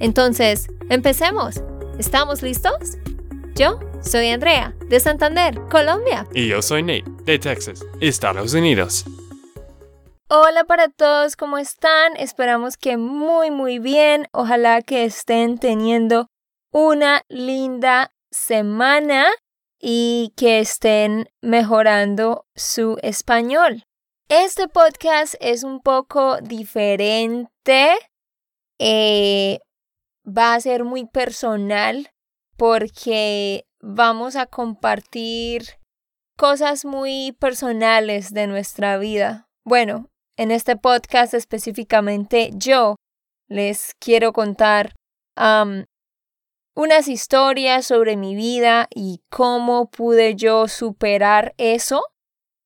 Entonces, empecemos. ¿Estamos listos? Yo soy Andrea, de Santander, Colombia. Y yo soy Nate, de Texas, Estados Unidos. Hola para todos, ¿cómo están? Esperamos que muy muy bien. Ojalá que estén teniendo una linda semana y que estén mejorando su español. Este podcast es un poco diferente. Eh, va a ser muy personal porque vamos a compartir cosas muy personales de nuestra vida. Bueno, en este podcast específicamente yo les quiero contar unas historias sobre mi vida y cómo pude yo superar eso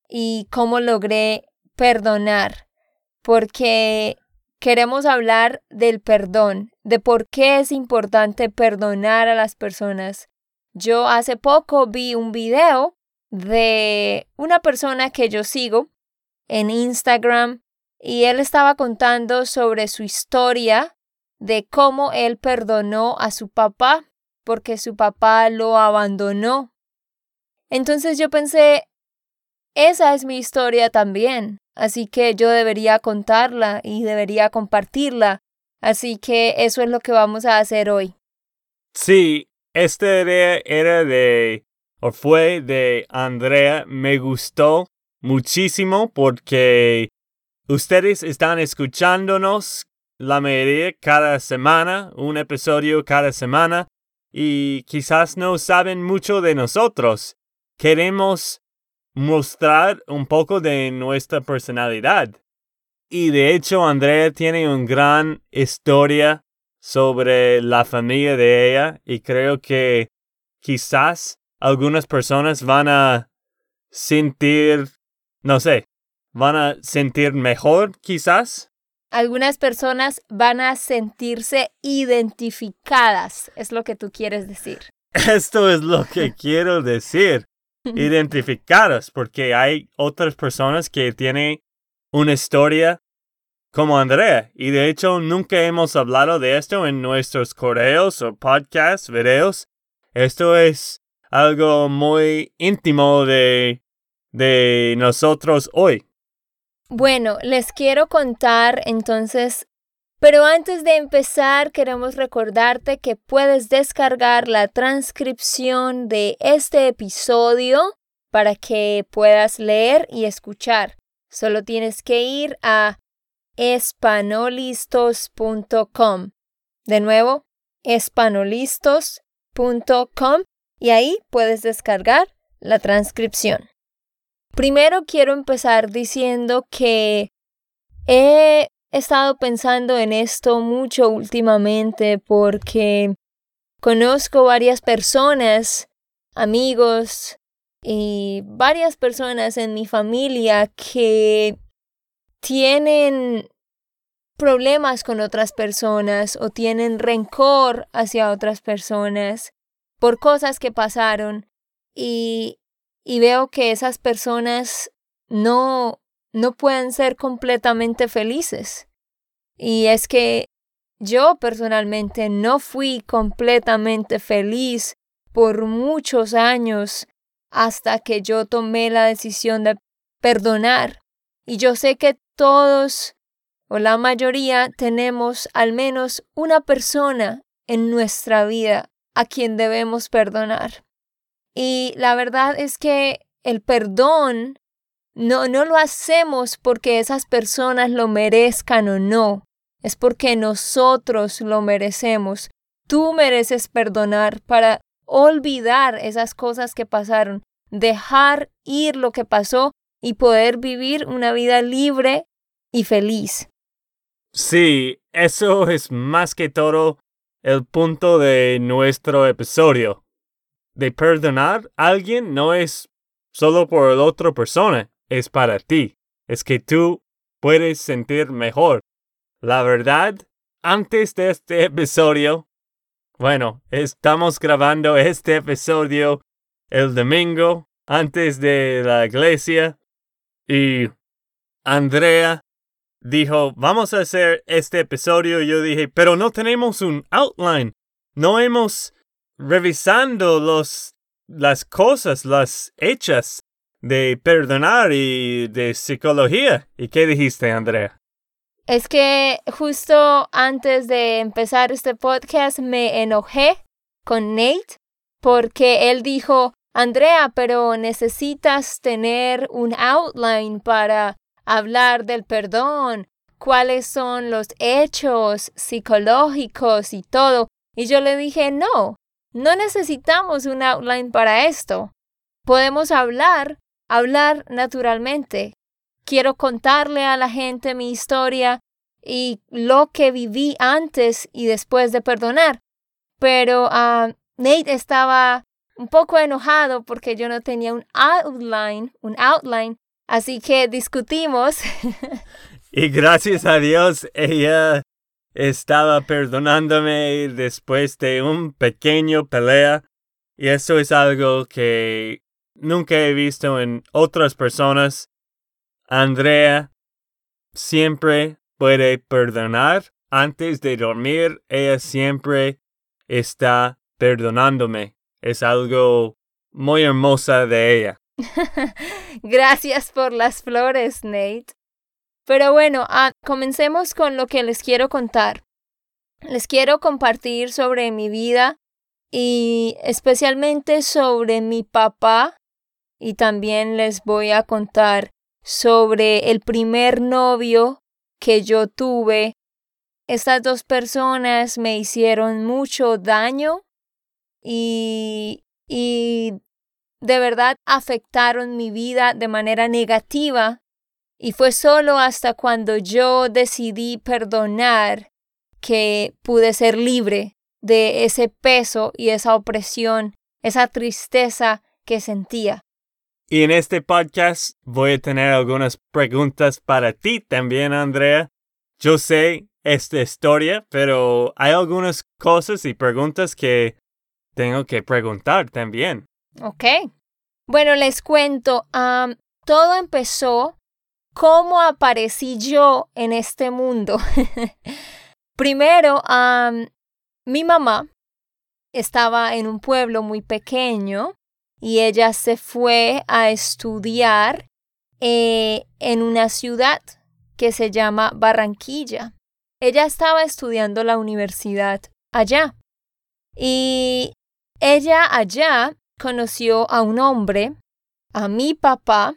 y cómo logré perdonar. Porque queremos hablar del perdón, de por qué es importante perdonar a las personas. Yo hace poco vi un video de una persona que yo sigo en Instagram y él estaba contando sobre su historia de cómo él perdonó a su papá porque su papá lo abandonó. Entonces yo pensé, esa es mi historia también, así que yo debería contarla y debería compartirla, así que eso es lo que vamos a hacer hoy. Sí, esta idea era de, o fue de Andrea, me gustó muchísimo porque ustedes están escuchándonos la mayoría cada semana, un episodio cada semana, y quizás no saben mucho de nosotros. Queremos mostrar un poco de nuestra personalidad. Y de hecho, Andrea tiene una gran historia sobre la familia de ella y creo que quizás algunas personas van a sentir, no sé, van a sentir mejor quizás algunas personas van a sentirse identificadas, es lo que tú quieres decir. Esto es lo que quiero decir, identificadas, porque hay otras personas que tienen una historia como Andrea, y de hecho nunca hemos hablado de esto en nuestros correos o podcasts, videos. Esto es algo muy íntimo de, de nosotros hoy. Bueno, les quiero contar entonces, pero antes de empezar queremos recordarte que puedes descargar la transcripción de este episodio para que puedas leer y escuchar. Solo tienes que ir a espanolistos.com. De nuevo, espanolistos.com y ahí puedes descargar la transcripción. Primero quiero empezar diciendo que he estado pensando en esto mucho últimamente porque conozco varias personas, amigos y varias personas en mi familia que tienen problemas con otras personas o tienen rencor hacia otras personas por cosas que pasaron. Y y veo que esas personas no, no pueden ser completamente felices. Y es que yo personalmente no fui completamente feliz por muchos años hasta que yo tomé la decisión de perdonar. Y yo sé que todos o la mayoría tenemos al menos una persona en nuestra vida a quien debemos perdonar. Y la verdad es que el perdón no, no lo hacemos porque esas personas lo merezcan o no. Es porque nosotros lo merecemos. Tú mereces perdonar para olvidar esas cosas que pasaron, dejar ir lo que pasó y poder vivir una vida libre y feliz. Sí, eso es más que todo el punto de nuestro episodio. De perdonar a alguien no es solo por la otra persona, es para ti. Es que tú puedes sentir mejor. La verdad, antes de este episodio, bueno, estamos grabando este episodio el domingo antes de la iglesia y Andrea dijo, vamos a hacer este episodio. Yo dije, pero no tenemos un outline. No hemos revisando los, las cosas, las hechas de perdonar y de psicología. ¿Y qué dijiste, Andrea? Es que justo antes de empezar este podcast me enojé con Nate porque él dijo, Andrea, pero necesitas tener un outline para hablar del perdón, cuáles son los hechos psicológicos y todo. Y yo le dije, no, no necesitamos un outline para esto. Podemos hablar, hablar naturalmente. Quiero contarle a la gente mi historia y lo que viví antes y después de perdonar. Pero uh, Nate estaba un poco enojado porque yo no tenía un outline, un outline, así que discutimos. y gracias a Dios ella estaba perdonándome después de un pequeño pelea y eso es algo que nunca he visto en otras personas. Andrea siempre puede perdonar antes de dormir. Ella siempre está perdonándome. Es algo muy hermosa de ella. Gracias por las flores, Nate. Pero bueno, ah, comencemos con lo que les quiero contar. Les quiero compartir sobre mi vida y especialmente sobre mi papá y también les voy a contar sobre el primer novio que yo tuve. Estas dos personas me hicieron mucho daño y, y de verdad afectaron mi vida de manera negativa y fue solo hasta cuando yo decidí perdonar que pude ser libre de ese peso y esa opresión, esa tristeza que sentía. Y en este podcast voy a tener algunas preguntas para ti también, Andrea. Yo sé esta historia, pero hay algunas cosas y preguntas que tengo que preguntar también. Ok. Bueno, les cuento. todo empezó cómo aparecí yo en este mundo. Primero, mi mamá estaba en un pueblo muy pequeño y ella se fue a estudiar eh, en una ciudad que se llama Barranquilla. Ella estaba estudiando la universidad allá. Y ella allá conoció a un hombre, a mi papá,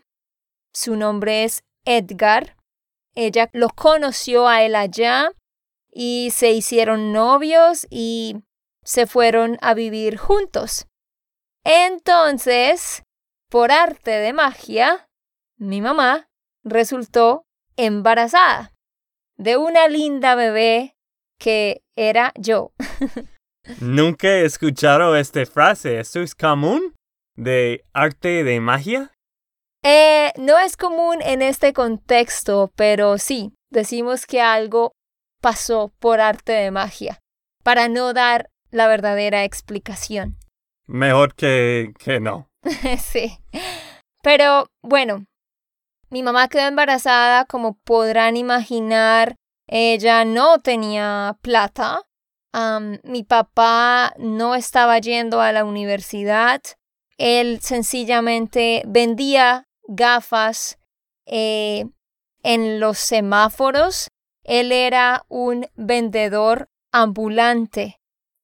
su nombre es Edgar. Ella lo conoció a él allá y se hicieron novios y se fueron a vivir juntos. Entonces, por arte de magia, mi mamá resultó embarazada de una linda bebé que era yo. Nunca he escuchado esta frase. ¿Esto es común? ¿De arte de magia? Eh, no es común en este contexto, pero sí, decimos que algo pasó por arte de magia, para no dar la verdadera explicación. Mejor que, que no. sí. Pero bueno, mi mamá quedó embarazada, como podrán imaginar, ella no tenía plata. mi papá no estaba yendo a la universidad. Él sencillamente vendía gafas eh, en los semáforos. Él era un vendedor ambulante.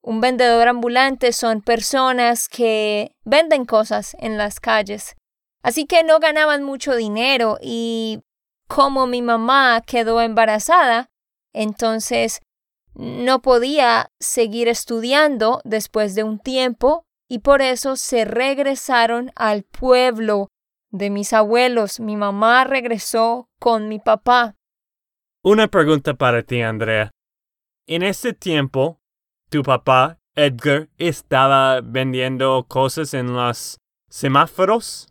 Un vendedor ambulante son personas que venden cosas en las calles. Así que no ganaban mucho dinero y como mi mamá quedó embarazada, entonces no podía seguir estudiando después de un tiempo y por eso se regresaron al pueblo de mis abuelos. Mi mamá regresó con mi papá. Una pregunta para ti, Andrea. En ese tiempo, tu papá, Edgar, estaba vendiendo cosas en los semáforos?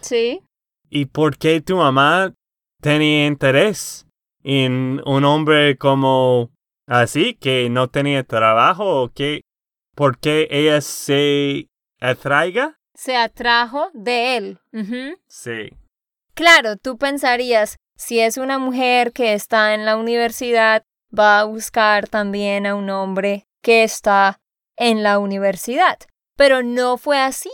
Sí. ¿Y por qué tu mamá tenía interés en un hombre como así, que no tenía trabajo? ¿O qué? ¿Por qué ella se atraiga? Se atrajo de él. Sí. Claro, tú pensarías, si es una mujer que está en la universidad, va a buscar también a un hombre que está en la universidad. Pero no fue así.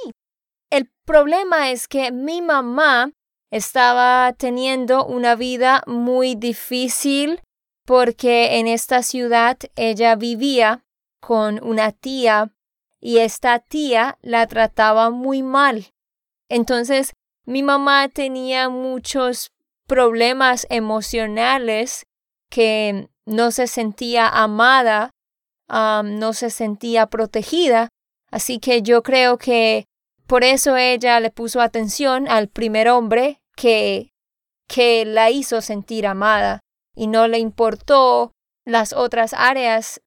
El problema es que mi mamá estaba teniendo una vida muy difícil porque en esta ciudad ella vivía con una tía y esta tía la trataba muy mal. Entonces mi mamá tenía muchos problemas emocionales que no se sentía amada, no se sentía protegida, así que yo creo que por eso ella le puso atención al primer hombre que, que la hizo sentir amada y no le importó las otras áreas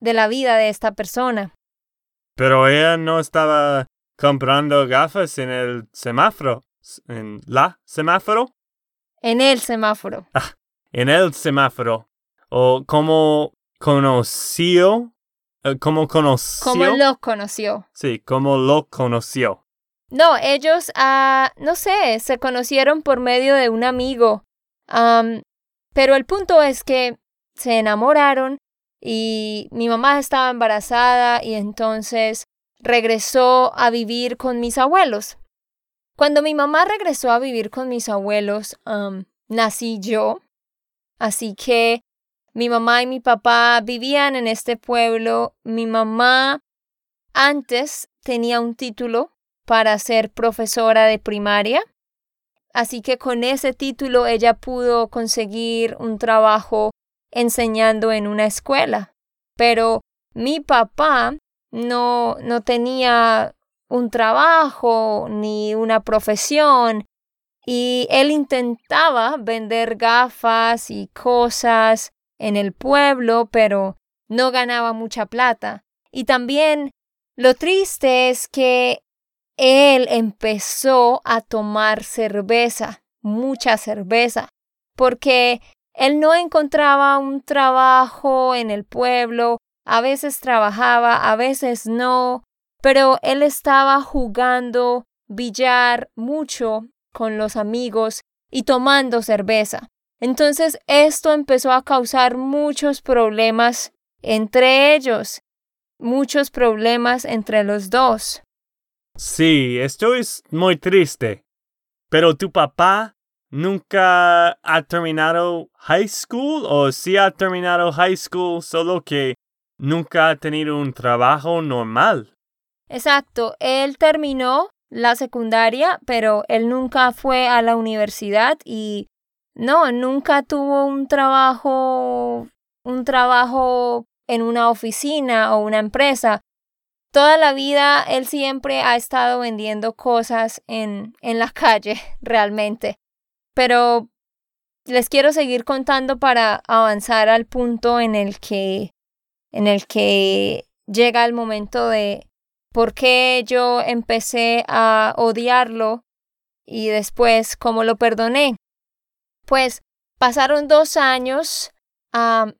de la vida de esta persona. Pero ella no estaba comprando gafas en el semáforo. ¿En la semáforo? En el semáforo. En el semáforo. ¿O cómo conoció? Eh, ¿Cómo conoció? ¿Cómo lo conoció? Sí, cómo lo conoció. No, ellos, ah, no sé, se conocieron por medio de un amigo. Am, pero el punto es que se enamoraron y mi mamá estaba embarazada y entonces regresó a vivir con mis abuelos. Cuando mi mamá regresó a vivir con mis abuelos, nací yo. Así que mi mamá y mi papá vivían en este pueblo. Mi mamá antes tenía un título para ser profesora de primaria. Así que con ese título ella pudo conseguir un trabajo enseñando en una escuela. Pero mi papá no, no tenía un trabajo ni una profesión y él intentaba vender gafas y cosas en el pueblo, pero no ganaba mucha plata. Y también lo triste es que él empezó a tomar cerveza, mucha cerveza, porque él no encontraba un trabajo en el pueblo, a veces trabajaba, a veces no, pero él estaba jugando billar mucho con los amigos y tomando cerveza. Entonces esto empezó a causar muchos problemas entre ellos, muchos problemas entre los dos. Sí, esto es muy triste. Pero tu papá nunca ha terminado high school o sí ha terminado high school, solo que nunca ha tenido un trabajo normal. Exacto, él terminó la secundaria, pero él nunca fue a la universidad y no, nunca tuvo un trabajo, un trabajo en una oficina o una empresa. Toda la vida él siempre ha estado vendiendo cosas en, en la calle, realmente. Pero les quiero seguir contando para avanzar al punto en el que, en el que llega el momento de por qué yo empecé a odiarlo y después cómo lo perdoné. Pues pasaron dos años,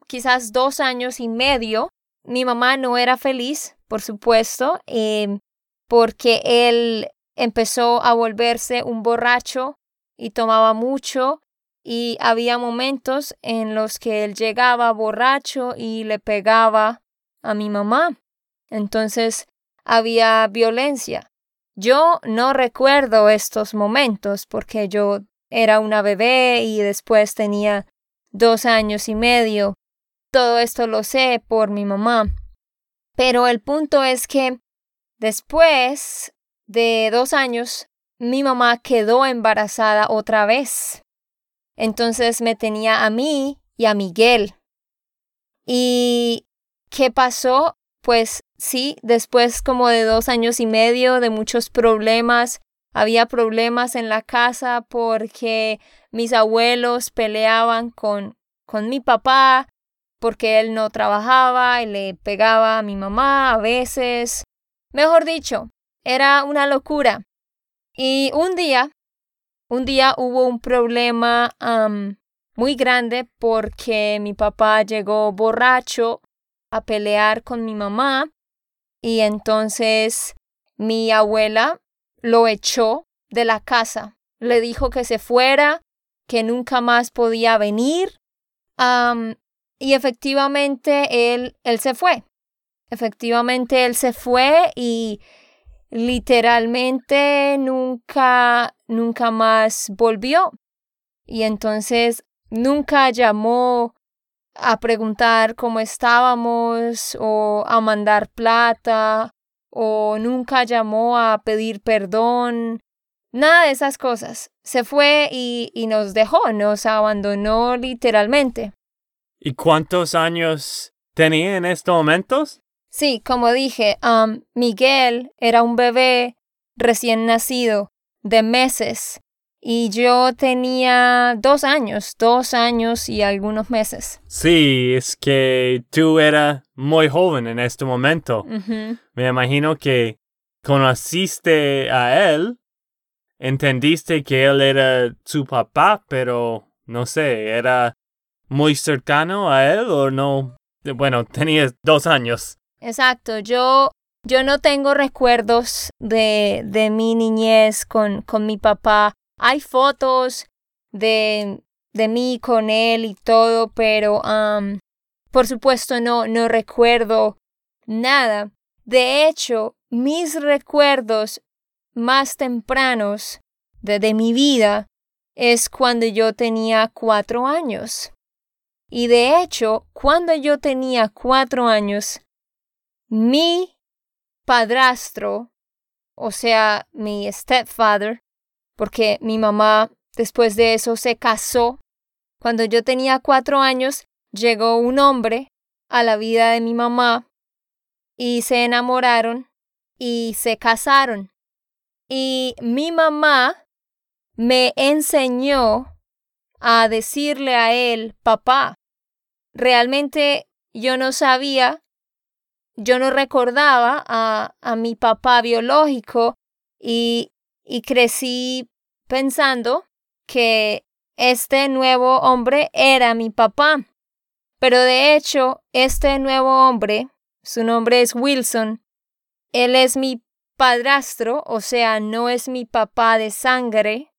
quizás dos años y medio. Mi mamá no era feliz, por supuesto, em, porque él empezó a volverse un borracho y tomaba mucho y había momentos en los que él llegaba borracho y le pegaba a mi mamá. Entonces había violencia. Yo no recuerdo estos momentos porque yo era una bebé y después tenía dos años y medio. Todo esto lo sé por mi mamá. Pero el punto es que después de dos años, mi mamá quedó embarazada otra vez. Entonces me tenía a mí y a Miguel. ¿Y qué pasó? Pues sí, después como de dos años y medio de muchos problemas, había problemas en la casa porque mis abuelos peleaban con, con mi papá porque él no trabajaba y le pegaba a mi mamá a veces. Mejor dicho, era una locura. Y un día, un día hubo un problema muy grande porque mi papá llegó borracho a pelear con mi mamá y entonces mi abuela lo echó de la casa. Le dijo que se fuera, que nunca más podía venir. y efectivamente él, él se fue. Efectivamente él se fue y literalmente nunca, nunca más volvió. Y entonces nunca llamó a preguntar cómo estábamos o a mandar plata o nunca llamó a pedir perdón. Nada de esas cosas. Se fue y, y nos dejó, nos abandonó literalmente. ¿Y cuántos años tenía en estos momentos? Sí, como dije, um, Miguel era un bebé recién nacido de meses y yo tenía dos años, dos años y algunos meses. Sí, es que tú eras muy joven en este momento. Me imagino que conociste a él, entendiste que él era su papá, pero no sé, era muy cercano a él o no. Bueno, tenías dos años. Exacto, yo, yo no tengo recuerdos de, de mi niñez con, con mi papá. Hay fotos de, de mí con él y todo, pero um, por supuesto no, no recuerdo nada. De hecho, mis recuerdos más tempranos de, de mi vida es cuando yo tenía cuatro años. Y de hecho, cuando yo tenía cuatro años, mi padrastro, o sea, mi stepfather, porque mi mamá después de eso se casó. Cuando yo tenía cuatro años, llegó un hombre a la vida de mi mamá y se enamoraron y se casaron. Y mi mamá me enseñó a decirle a él papá. Realmente yo no sabía yo no recordaba a, a mi papá biológico y, y crecí pensando que este nuevo hombre era mi papá. Pero de hecho, este nuevo hombre, su nombre es Wilson, él es mi padrastro, o sea, no es mi papá de sangre,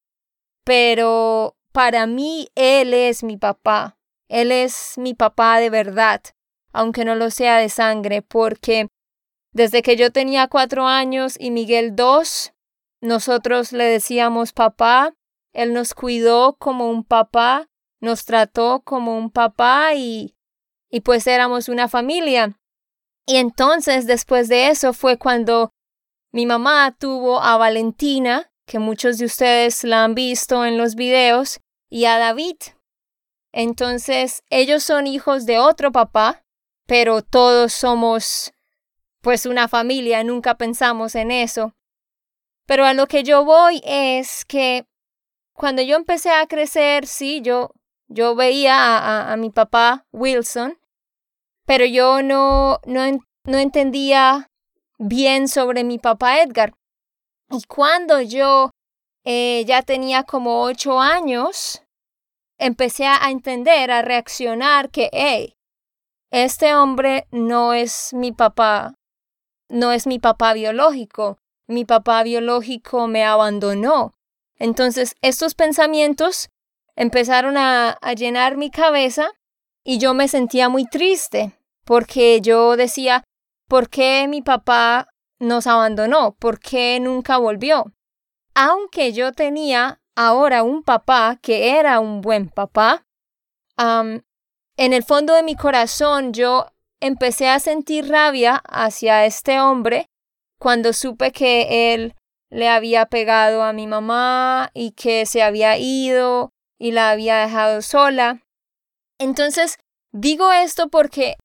pero para mí él es mi papá. Él es mi papá de verdad aunque no lo sea de sangre, porque desde que yo tenía cuatro años y Miguel dos, nosotros le decíamos papá, él nos cuidó como un papá, nos trató como un papá y, y pues éramos una familia. Y entonces después de eso fue cuando mi mamá tuvo a Valentina, que muchos de ustedes la han visto en los videos, y a David. Entonces ellos son hijos de otro papá, pero todos somos pues una familia, nunca pensamos en eso. Pero a lo que yo voy es que cuando yo empecé a crecer, sí, yo, yo veía a, a, mi papá Wilson, pero yo no, no, no entendía bien sobre mi papá Edgar. Y cuando yo eh, ya tenía como ocho años, empecé a entender, a reaccionar que, hey, este hombre no es mi papá, no es mi papá biológico, mi papá biológico me abandonó. Entonces, estos pensamientos empezaron a, llenar mi cabeza y yo me sentía muy triste porque yo decía, ¿por qué mi papá nos abandonó? ¿Por qué nunca volvió? Aunque yo tenía ahora un papá que era un buen papá, en el fondo de mi corazón yo empecé a sentir rabia hacia este hombre cuando supe que él le había pegado a mi mamá y que se había ido y la había dejado sola. Entonces, digo esto porque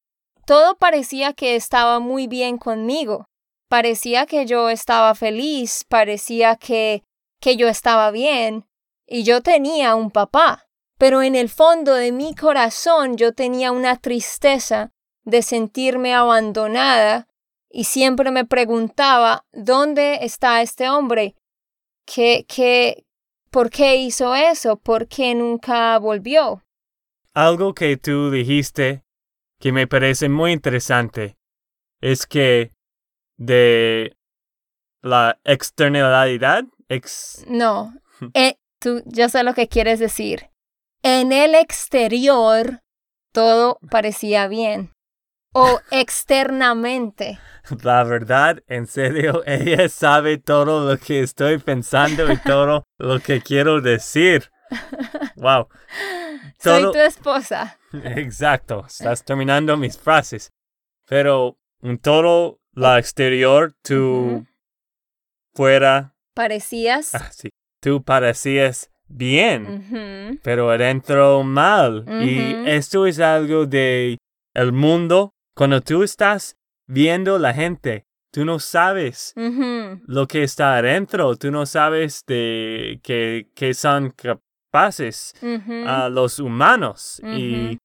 todo parecía que estaba muy bien conmigo. Parecía que yo estaba feliz, parecía que, que yo estaba bien, y yo tenía un papá. pero en el fondo de mi corazón yo tenía una tristeza de sentirme abandonada y siempre me preguntaba, ¿dónde está este hombre? ¿Qué, qué, ¿Por qué hizo eso? ¿Por qué nunca volvió? Algo que tú dijiste que me parece muy interesante es que de la externalidad, ex... No, eh, tú, yo sé lo que quieres decir. En el exterior todo parecía bien. O externamente. La verdad, en serio, ella sabe todo lo que estoy pensando y todo lo que quiero decir. Wow. Soy tu esposa. Exacto, estás terminando mis frases. Pero en todo la exterior, tú fuera. Parecías. Ah, sí. Tú parecías bien, pero adentro mal. Y esto es algo de el mundo. Cuando tú estás viendo la gente, tú no sabes lo que está adentro, tú no sabes de que, que son capaces a los humanos. Y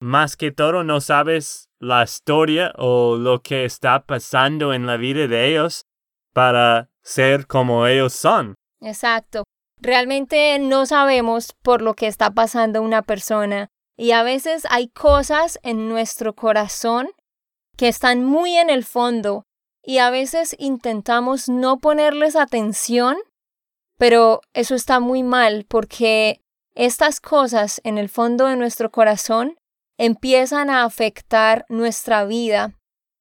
más que todo no sabes la historia o lo que está pasando en la vida de ellos para ser como ellos son. Exacto. Realmente no sabemos por lo que está pasando una persona y a veces hay cosas en nuestro corazón que están muy en el fondo y a veces intentamos no ponerles atención, pero eso está muy mal porque estas cosas en el fondo de nuestro corazón empiezan a afectar nuestra vida,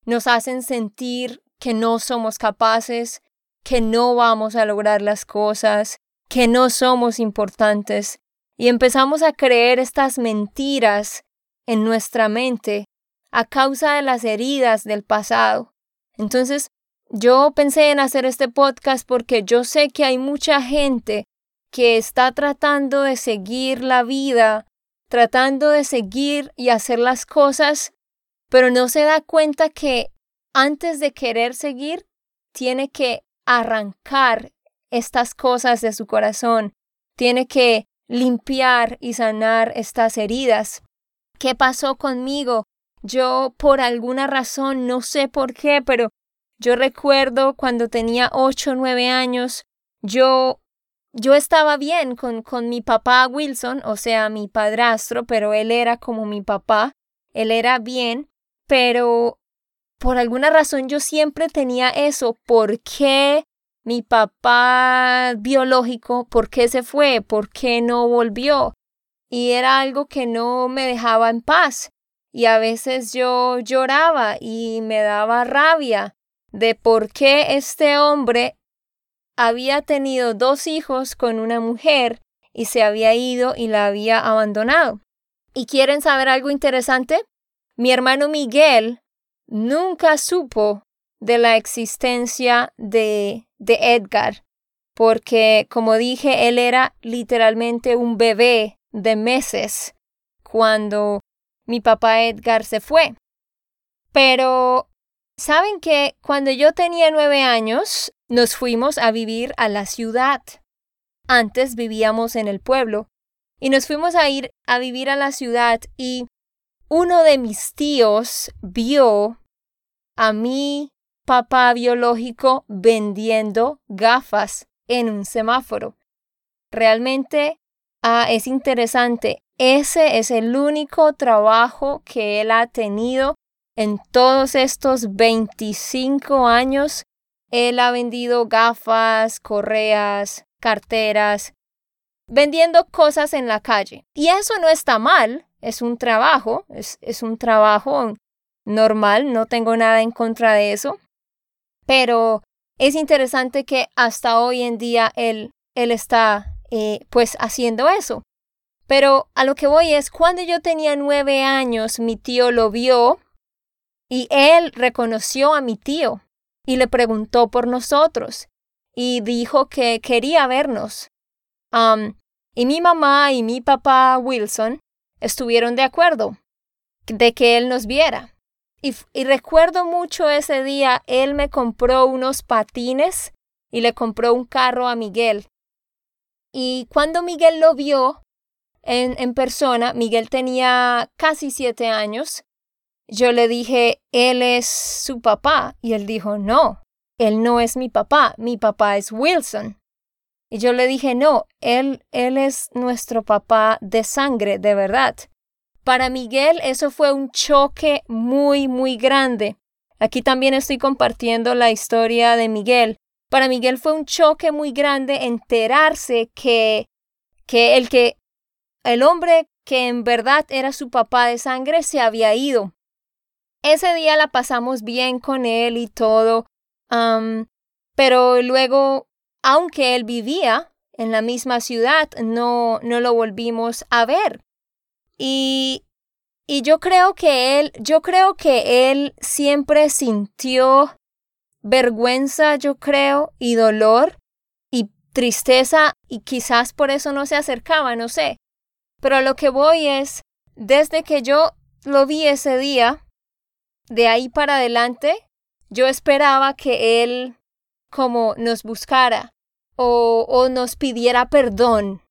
nos hacen sentir que no somos capaces, que no vamos a lograr las cosas, que no somos importantes, y empezamos a creer estas mentiras en nuestra mente a causa de las heridas del pasado. Entonces, yo pensé en hacer este podcast porque yo sé que hay mucha gente que está tratando de seguir la vida, tratando de seguir y hacer las cosas, pero no se da cuenta que antes de querer seguir, tiene que arrancar estas cosas de su corazón, tiene que limpiar y sanar estas heridas. ¿Qué pasó conmigo? Yo por alguna razón, no sé por qué, pero yo recuerdo cuando tenía ocho o nueve años, yo yo estaba bien con, con mi papá Wilson, o sea, mi padrastro, pero él era como mi papá, él era bien, pero por alguna razón yo siempre tenía eso. ¿Por qué mi papá biológico, por qué se fue? ¿Por qué no volvió? Y era algo que no me dejaba en paz. Y a veces yo lloraba y me daba rabia de por qué este hombre había tenido dos hijos con una mujer y se había ido y la había abandonado. ¿Y quieren saber algo interesante? Mi hermano Miguel nunca supo de la existencia de, de Edgar, porque, como dije, él era literalmente un bebé de meses cuando mi papá Edgar se fue. Pero, ¿saben que cuando yo tenía nueve años, nos fuimos a vivir a la ciudad? Antes vivíamos en el pueblo y nos fuimos a ir a vivir a la ciudad y uno de mis tíos vio a mi papá biológico vendiendo gafas en un semáforo. Realmente ah, es interesante. Ese es el único trabajo que él ha tenido en todos estos 25 años. Él ha vendido gafas, correas, carteras, vendiendo cosas en la calle. Y eso no está mal, es un trabajo, es, es un trabajo normal, no tengo nada en contra de eso, pero es interesante que hasta hoy en día él, él está eh, pues haciendo eso. Pero a lo que voy es, cuando yo tenía nueve años, mi tío lo vio y él reconoció a mi tío y le preguntó por nosotros y dijo que quería vernos. y mi mamá y mi papá Wilson estuvieron de acuerdo de que él nos viera. Y, recuerdo mucho ese día, él me compró unos patines y le compró un carro a Miguel. Y cuando Miguel lo vio, en, en persona. Miguel tenía casi siete años. Yo le dije, él es su papá. Y él dijo, no, él no es mi papá. Mi papá es Wilson. Y yo le dije, no, él, él es nuestro papá de sangre, de verdad. Para Miguel eso fue un choque muy, muy grande. Aquí también estoy compartiendo la historia de Miguel. Para Miguel fue un choque muy grande enterarse que, que el que el hombre que en verdad era su papá de sangre se había ido. Ese día la pasamos bien con él y todo, pero luego aunque él vivía en la misma ciudad, no, no lo volvimos a ver. Y, y yo creo que él, yo creo que él siempre sintió vergüenza, yo creo, y dolor y tristeza, y quizás por eso no se acercaba, no sé. Pero lo que voy es, desde que yo lo vi ese día, de ahí para adelante, yo esperaba que él como nos buscara o, o nos pidiera perdón.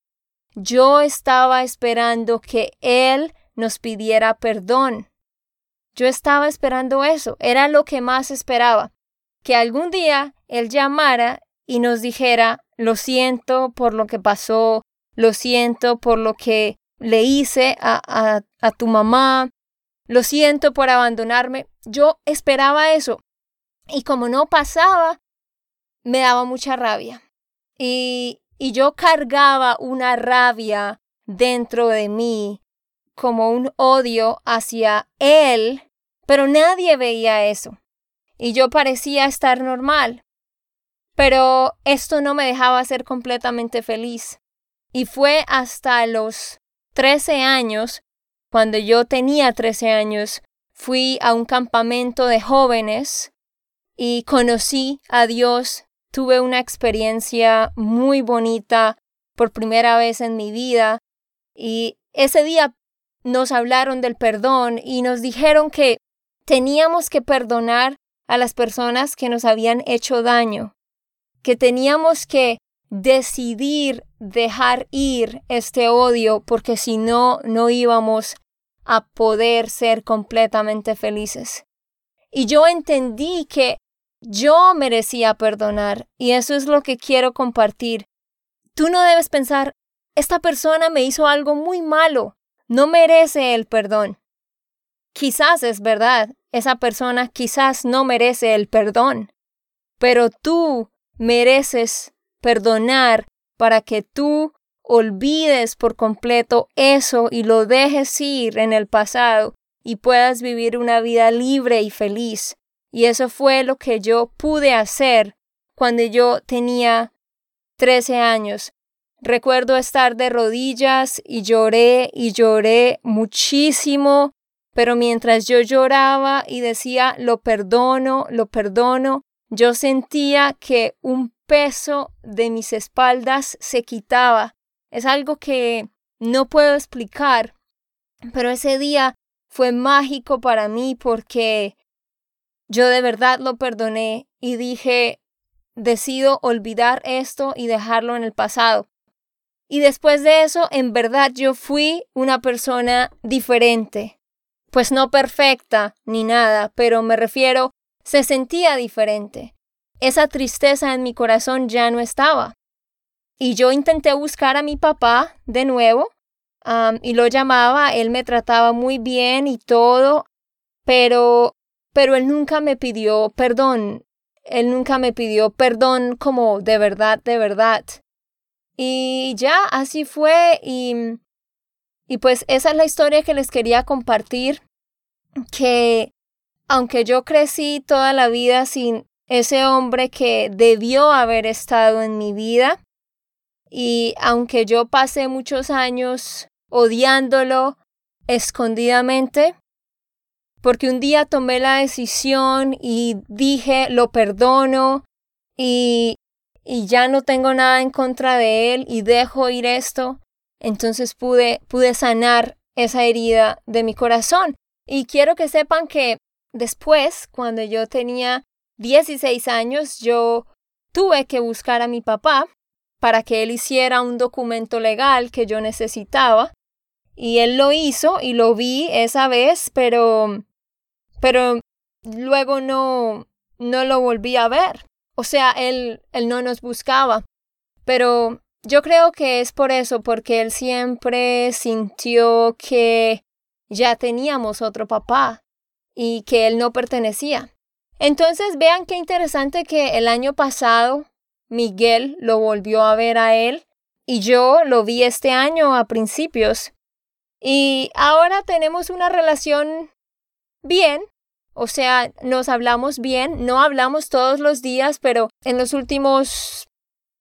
Yo estaba esperando que Él nos pidiera perdón. Yo estaba esperando eso, era lo que más esperaba, que algún día Él llamara y nos dijera, lo siento por lo que pasó, lo siento por lo que le hice a, a, a tu mamá, lo siento por abandonarme. Yo esperaba eso. Y como no pasaba, me daba mucha rabia. Y, y yo cargaba una rabia dentro de mí, como un odio hacia él, pero nadie veía eso. Y yo parecía estar normal. Pero esto no me dejaba ser completamente feliz. Y fue hasta los 13 años, cuando yo tenía 13 años, fui a un campamento de jóvenes y conocí a Dios. Tuve una experiencia muy bonita por primera vez en mi vida y ese día nos hablaron del perdón y nos dijeron que teníamos que perdonar a las personas que nos habían hecho daño, que teníamos que decidir dejar ir este odio porque si no, no íbamos a poder ser completamente felices. Y yo entendí que yo merecía perdonar y eso es lo que quiero compartir. Tú no debes pensar, esta persona me hizo algo muy malo, no merece el perdón. Quizás es verdad, esa persona quizás no merece el perdón, pero tú mereces perdonar para que tú olvides por completo eso y lo dejes ir en el pasado y puedas vivir una vida libre y feliz. Y eso fue lo que yo pude hacer cuando yo tenía 13 años. Recuerdo estar de rodillas y lloré y lloré muchísimo, pero mientras yo lloraba y decía lo perdono, lo perdono, yo sentía que un peso de mis espaldas se quitaba. Es algo que no puedo explicar, pero ese día fue mágico para mí porque yo de verdad lo perdoné y dije, decido olvidar esto y dejarlo en el pasado. Y después de eso, en verdad yo fui una persona diferente. Pues no perfecta ni nada, pero me refiero, se sentía diferente. Esa tristeza en mi corazón ya no estaba. Y yo intenté buscar a mi papá de nuevo y lo llamaba, él me trataba muy bien y todo, pero pero él nunca me pidió perdón. Él nunca me pidió perdón como de verdad, de verdad. Y ya, así fue y, y pues esa es la historia que les quería compartir, que aunque yo crecí toda la vida sin ese hombre que debió haber estado en mi vida, y aunque yo pasé muchos años odiándolo escondidamente, porque un día tomé la decisión y dije lo perdono y, y ya no tengo nada en contra de él y dejo ir esto, entonces pude, pude sanar esa herida de mi corazón. Y quiero que sepan que después, cuando yo tenía 16 años, yo tuve que buscar a mi papá para que él hiciera un documento legal que yo necesitaba y él lo hizo y lo vi esa vez, pero pero luego no no lo volví a ver. O sea, él él no nos buscaba. Pero yo creo que es por eso, porque él siempre sintió que ya teníamos otro papá y que él no pertenecía. Entonces vean qué interesante que el año pasado Miguel lo volvió a ver a él y yo lo vi este año a principios. Y ahora tenemos una relación bien, o sea, nos hablamos bien, no hablamos todos los días, pero en los últimos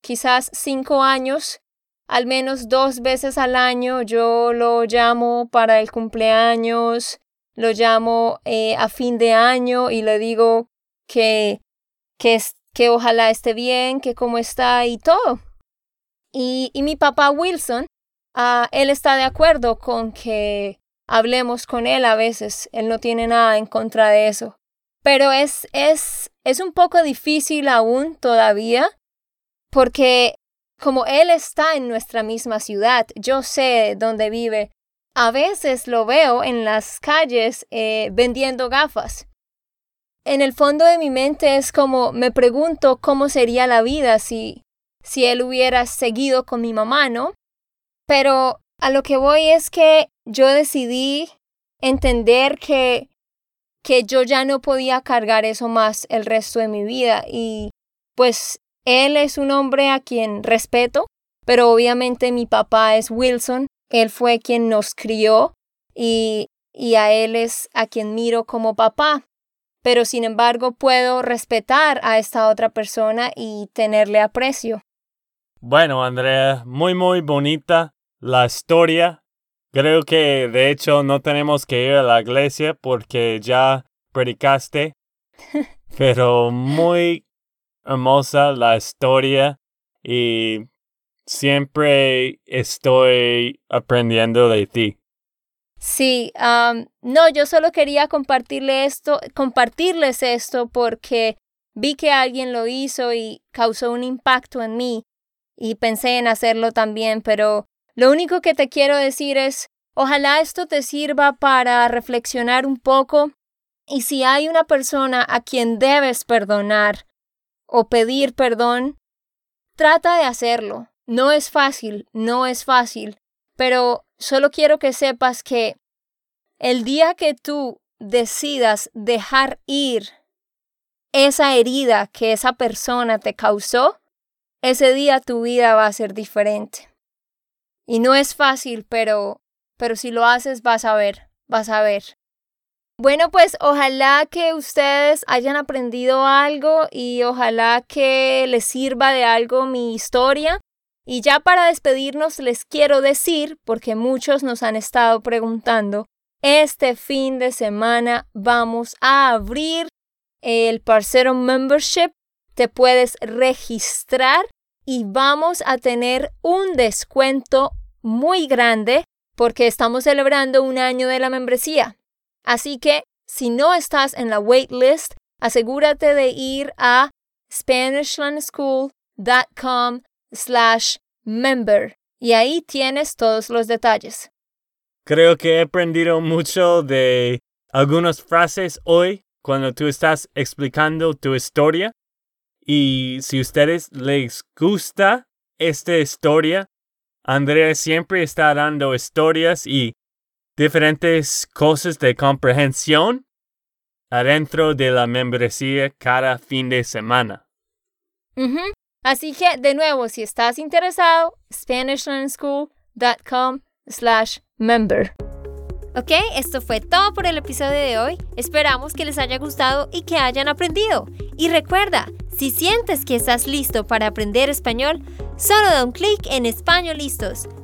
quizás cinco años, al menos dos veces al año yo lo llamo para el cumpleaños, lo llamo eh, a fin de año y le digo que, que, que ojalá esté bien, que cómo está y todo. Y, y mi papá Wilson, uh, él está de acuerdo con que hablemos con él a veces, él no tiene nada en contra de eso. Pero es, es, es un poco difícil aún todavía, porque como él está en nuestra misma ciudad, yo sé dónde vive, a veces lo veo en las calles eh, vendiendo gafas. En el fondo de mi mente es como me pregunto cómo sería la vida si, si él hubiera seguido con mi mamá, ¿no? Pero a lo que voy es que yo decidí entender que, que yo ya no podía cargar eso más el resto de mi vida y pues él es un hombre a quien respeto, pero obviamente mi papá es Wilson él fue quien nos crió y, y a Él es a quien miro como papá. Pero sin embargo puedo respetar a esta otra persona y tenerle aprecio. Bueno, Andrea, muy muy bonita la historia. Creo que de hecho no tenemos que ir a la iglesia porque ya predicaste. Pero muy hermosa la historia y Siempre estoy aprendiendo de ti. Sí, no, yo solo quería compartirle esto, compartirles esto porque vi que alguien lo hizo y causó un impacto en mí y pensé en hacerlo también, pero lo único que te quiero decir es, ojalá esto te sirva para reflexionar un poco y si hay una persona a quien debes perdonar o pedir perdón, trata de hacerlo. No es fácil, no es fácil, pero solo quiero que sepas que el día que tú decidas dejar ir esa herida que esa persona te causó, ese día tu vida va a ser diferente. Y no es fácil, pero pero si lo haces vas a ver, vas a ver. Bueno, pues ojalá que ustedes hayan aprendido algo y ojalá que les sirva de algo mi historia. Y ya para despedirnos les quiero decir, porque muchos nos han estado preguntando, este fin de semana vamos a abrir el Parcero Membership. Te puedes registrar y wamos a tener un descuento muy grande porque estamos celebrando un año de la membresía. Así que si no estás en la waitlist, asegúrate de ir a SpanishLandSchool.com slash member y ahí tienes todos los detalles. Creo que he aprendido mucho de algunas frases hoy cuando tú estás explicando tu historia. Y si a ustedes les gusta esta historia, Andrea siempre está dando historias y diferentes cosas de comprensión adentro de la membresía cada fin de semana. Así que, de nuevo, si estás interesado, SpanishLearnSchool.com slash member. Ok, esto fue todo por el episodio de hoy. Esperamos que les haya gustado y que hayan aprendido. Y recuerda, si sientes que estás listo para aprender español, solo da un clic en Español Listos.